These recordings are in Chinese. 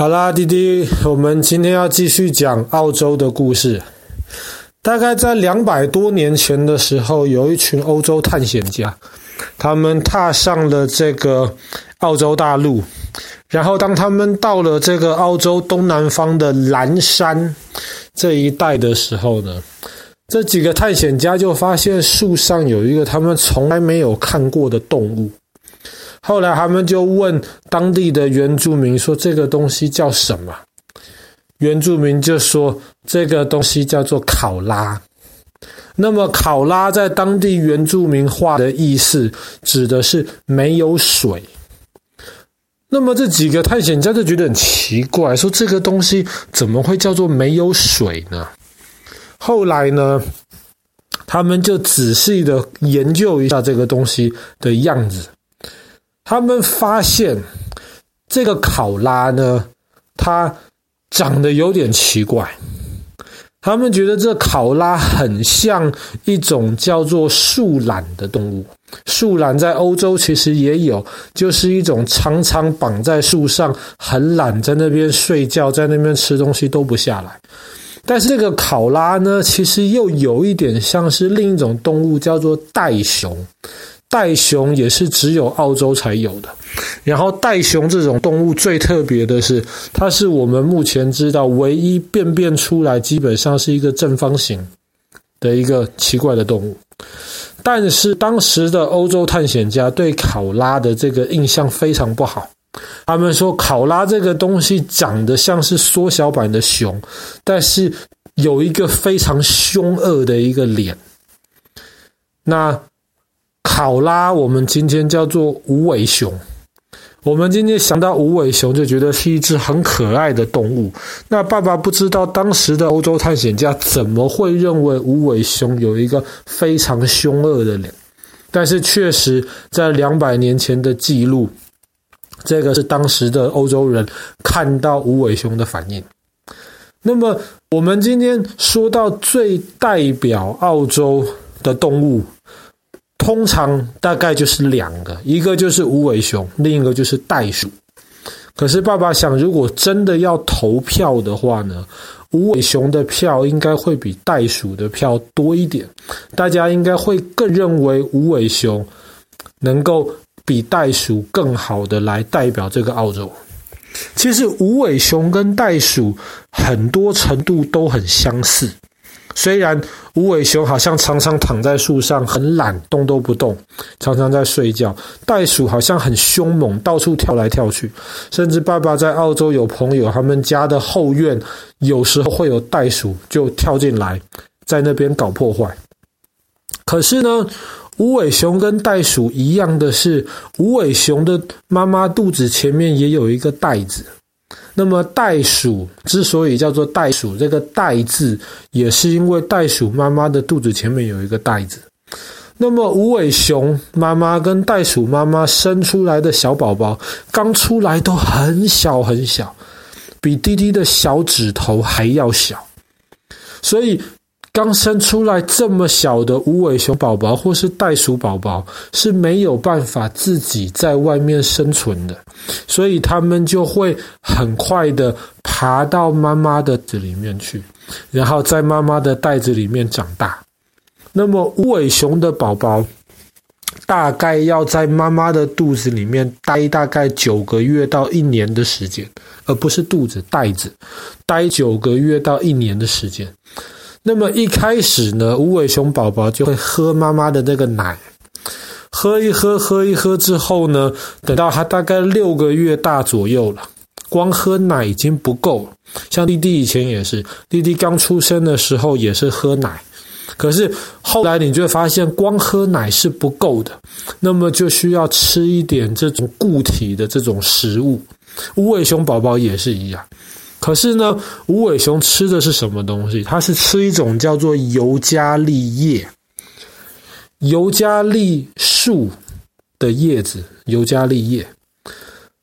好啦，弟弟，我们今天要继续讲澳洲的故事。大概在两百多年前的时候，有一群欧洲探险家，他们踏上了这个澳洲大陆。然后，当他们到了这个澳洲东南方的蓝山这一带的时候呢，这几个探险家就发现树上有一个他们从来没有看过的动物。后来他们就问当地的原住民说：“这个东西叫什么？”原住民就说：“这个东西叫做考拉。”那么“考拉”在当地原住民话的意思指的是没有水。那么这几个探险家就觉得很奇怪，说：“这个东西怎么会叫做没有水呢？”后来呢，他们就仔细的研究一下这个东西的样子。他们发现这个考拉呢，它长得有点奇怪。他们觉得这考拉很像一种叫做树懒的动物。树懒在欧洲其实也有，就是一种常常绑在树上，很懒，在那边睡觉，在那边吃东西都不下来。但是这个考拉呢，其实又有一点像是另一种动物，叫做袋熊。袋熊也是只有澳洲才有的。然后袋熊这种动物最特别的是，它是我们目前知道唯一便便出来基本上是一个正方形的一个奇怪的动物。但是当时的欧洲探险家对考拉的这个印象非常不好，他们说考拉这个东西长得像是缩小版的熊，但是有一个非常凶恶的一个脸。那。考拉，我们今天叫做无尾熊。我们今天想到无尾熊，就觉得是一只很可爱的动物。那爸爸不知道当时的欧洲探险家怎么会认为无尾熊有一个非常凶恶的脸，但是确实在两百年前的记录，这个是当时的欧洲人看到无尾熊的反应。那么我们今天说到最代表澳洲的动物。通常大概就是两个，一个就是无尾熊，另一个就是袋鼠。可是爸爸想，如果真的要投票的话呢，无尾熊的票应该会比袋鼠的票多一点。大家应该会更认为无尾熊能够比袋鼠更好的来代表这个澳洲。其实无尾熊跟袋鼠很多程度都很相似。虽然无尾熊好像常常躺在树上，很懒，动都不动，常常在睡觉。袋鼠好像很凶猛，到处跳来跳去。甚至爸爸在澳洲有朋友，他们家的后院有时候会有袋鼠就跳进来，在那边搞破坏。可是呢，无尾熊跟袋鼠一样的是，无尾熊的妈妈肚子前面也有一个袋子。那么袋鼠之所以叫做袋鼠，这个“袋”字也是因为袋鼠妈妈的肚子前面有一个袋子。那么无尾熊妈妈跟袋鼠妈妈生出来的小宝宝，刚出来都很小很小，比滴滴的小指头还要小，所以。刚生出来这么小的无尾熊宝宝或是袋鼠宝宝是没有办法自己在外面生存的，所以他们就会很快的爬到妈妈的子里面去，然后在妈妈的袋子里面长大。那么无尾熊的宝宝大概要在妈妈的肚子里面待大概九个月到一年的时间，而不是肚子，袋子，待九个月到一年的时间。那么一开始呢，无尾熊宝宝就会喝妈妈的那个奶，喝一喝，喝一喝之后呢，等到他大概六个月大左右了，光喝奶已经不够。像弟弟以前也是，弟弟刚出生的时候也是喝奶，可是后来你就会发现，光喝奶是不够的，那么就需要吃一点这种固体的这种食物。无尾熊宝宝也是一样。可是呢，无尾熊吃的是什么东西？它是吃一种叫做尤加利叶、尤加利树的叶子，尤加利叶。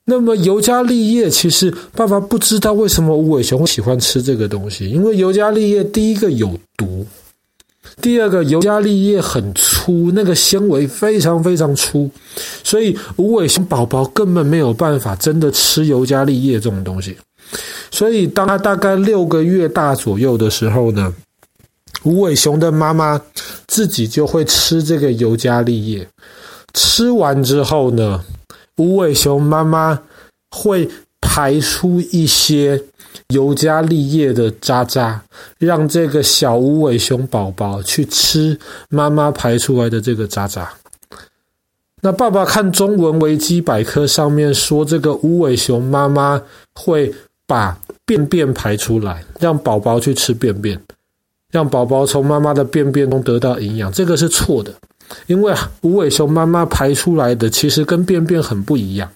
那么尤加利叶，其实爸爸不知道为什么无尾熊会喜欢吃这个东西，因为尤加利叶第一个有毒，第二个，尤加利叶很粗，那个纤维非常非常粗，所以无尾熊宝宝根本没有办法真的吃尤加利叶这种东西。所以当他大概六个月大左右的时候呢，无尾熊的妈妈自己就会吃这个尤加利叶。吃完之后呢，无尾熊妈妈会排出一些。尤加利叶的渣渣，让这个小无尾熊宝宝去吃妈妈排出来的这个渣渣。那爸爸看中文维基百科上面说，这个无尾熊妈妈会把便便排出来，让宝宝去吃便便，让宝宝从妈妈的便便中得到营养，这个是错的。因为无尾熊妈妈排出来的其实跟便便很不一样，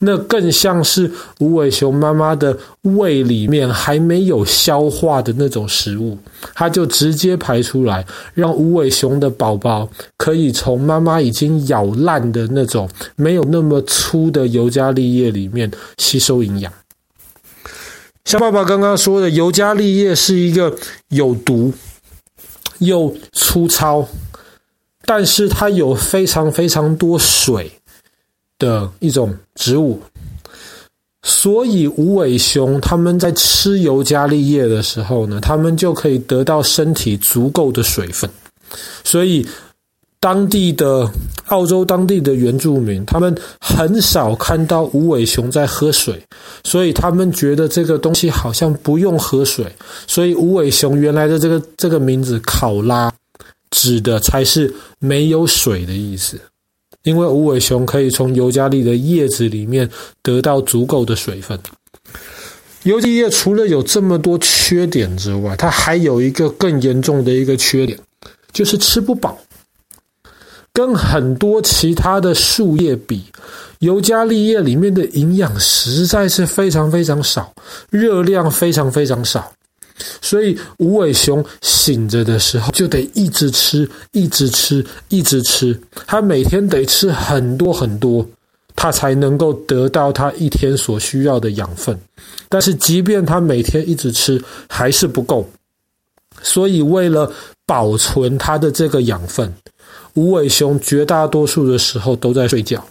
那更像是无尾熊妈妈的胃里面还没有消化的那种食物，它就直接排出来，让无尾熊的宝宝可以从妈妈已经咬烂的那种没有那么粗的尤加利叶里面吸收营养。像爸爸刚刚说的，尤加利叶是一个有毒又粗糙。但是它有非常非常多水的一种植物，所以无尾熊他们在吃尤加利叶的时候呢，他们就可以得到身体足够的水分。所以当地的澳洲当地的原住民，他们很少看到无尾熊在喝水，所以他们觉得这个东西好像不用喝水。所以无尾熊原来的这个这个名字考拉。指的才是没有水的意思，因为无尾熊可以从尤加利的叶子里面得到足够的水分。尤加利叶除了有这么多缺点之外，它还有一个更严重的一个缺点，就是吃不饱。跟很多其他的树叶比，尤加利叶里面的营养实在是非常非常少，热量非常非常少。所以无尾熊醒着的时候就得一直吃，一直吃，一直吃。它每天得吃很多很多，它才能够得到它一天所需要的养分。但是，即便它每天一直吃，还是不够。所以，为了保存它的这个养分，无尾熊绝大多数的时候都在睡觉。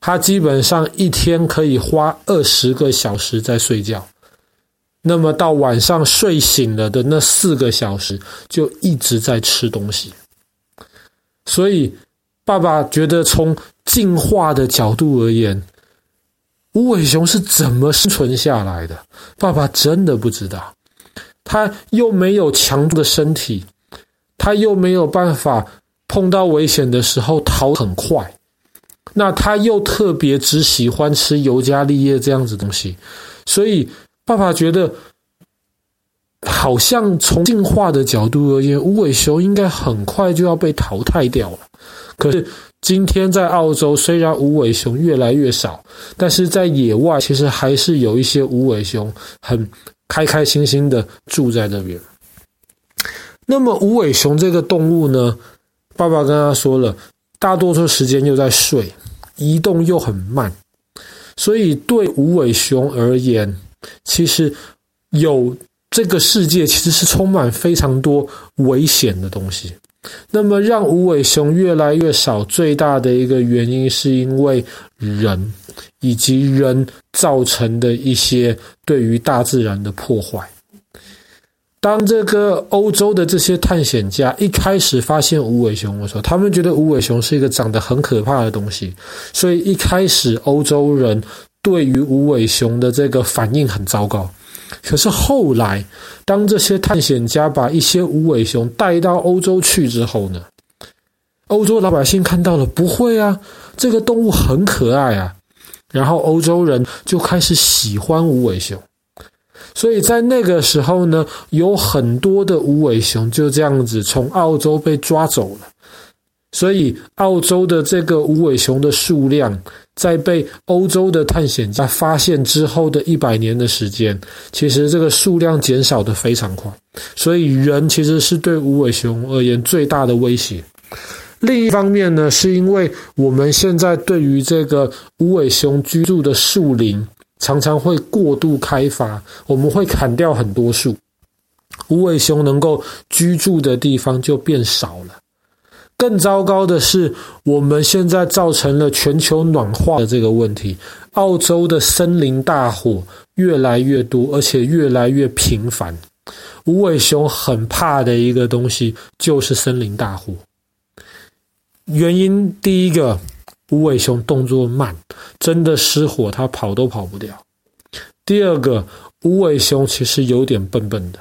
它基本上一天可以花二十个小时在睡觉。那么到晚上睡醒了的那四个小时，就一直在吃东西。所以，爸爸觉得从进化的角度而言，无尾熊是怎么生存下来的？爸爸真的不知道。他又没有强壮的身体，他又没有办法碰到危险的时候逃很快。那他又特别只喜欢吃尤加利叶这样子东西，所以。爸爸觉得，好像从进化的角度而言，无尾熊应该很快就要被淘汰掉了。可是今天在澳洲，虽然无尾熊越来越少，但是在野外其实还是有一些无尾熊很开开心心的住在那边。那么无尾熊这个动物呢，爸爸跟他说了，大多数时间又在睡，移动又很慢，所以对无尾熊而言，其实有这个世界其实是充满非常多危险的东西。那么让无尾熊越来越少，最大的一个原因是因为人以及人造成的一些对于大自然的破坏。当这个欧洲的这些探险家一开始发现无尾熊的时候，他们觉得无尾熊是一个长得很可怕的东西，所以一开始欧洲人。对于无尾熊的这个反应很糟糕，可是后来，当这些探险家把一些无尾熊带到欧洲去之后呢，欧洲老百姓看到了，不会啊，这个动物很可爱啊，然后欧洲人就开始喜欢无尾熊，所以在那个时候呢，有很多的无尾熊就这样子从澳洲被抓走了。所以，澳洲的这个无尾熊的数量，在被欧洲的探险家发现之后的一百年的时间，其实这个数量减少得非常快。所以，人其实是对无尾熊而言最大的威胁。另一方面呢，是因为我们现在对于这个无尾熊居住的树林常常会过度开发，我们会砍掉很多树。无尾熊能够居住的地方就变少了。更糟糕的是，我们现在造成了全球暖化的这个问题。澳洲的森林大火越来越多，而且越来越频繁。无尾熊很怕的一个东西就是森林大火。原因第一个，无尾熊动作慢，真的失火它跑都跑不掉。第二个，无尾熊其实有点笨笨的。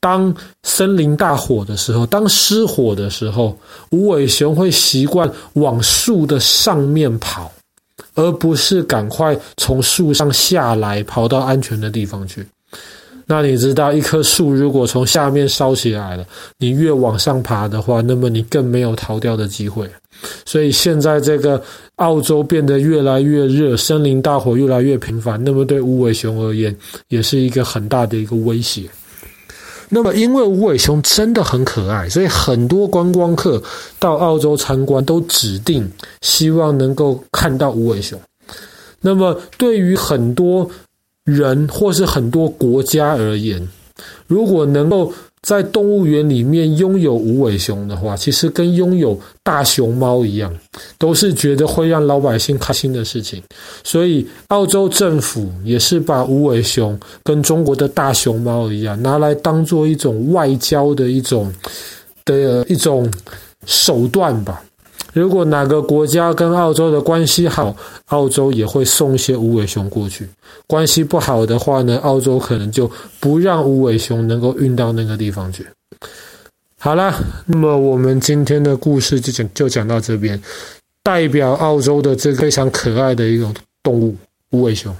当森林大火的时候，当失火的时候，无尾熊会习惯往树的上面跑，而不是赶快从树上下来，跑到安全的地方去。那你知道，一棵树如果从下面烧起来了，你越往上爬的话，那么你更没有逃掉的机会。所以现在这个澳洲变得越来越热，森林大火越来越频繁，那么对无尾熊而言，也是一个很大的一个威胁。那么，因为无尾熊真的很可爱，所以很多观光客到澳洲参观都指定希望能够看到无尾熊。那么，对于很多人或是很多国家而言，如果能够在动物园里面拥有无尾熊的话，其实跟拥有大熊猫一样，都是觉得会让老百姓开心的事情。所以，澳洲政府也是把无尾熊跟中国的大熊猫一样，拿来当做一种外交的一种的一种手段吧。如果哪个国家跟澳洲的关系好，澳洲也会送一些无尾熊过去；关系不好的话呢，澳洲可能就不让无尾熊能够运到那个地方去。好啦，那么我们今天的故事就讲就讲到这边，代表澳洲的这非常可爱的一种动物——无尾熊。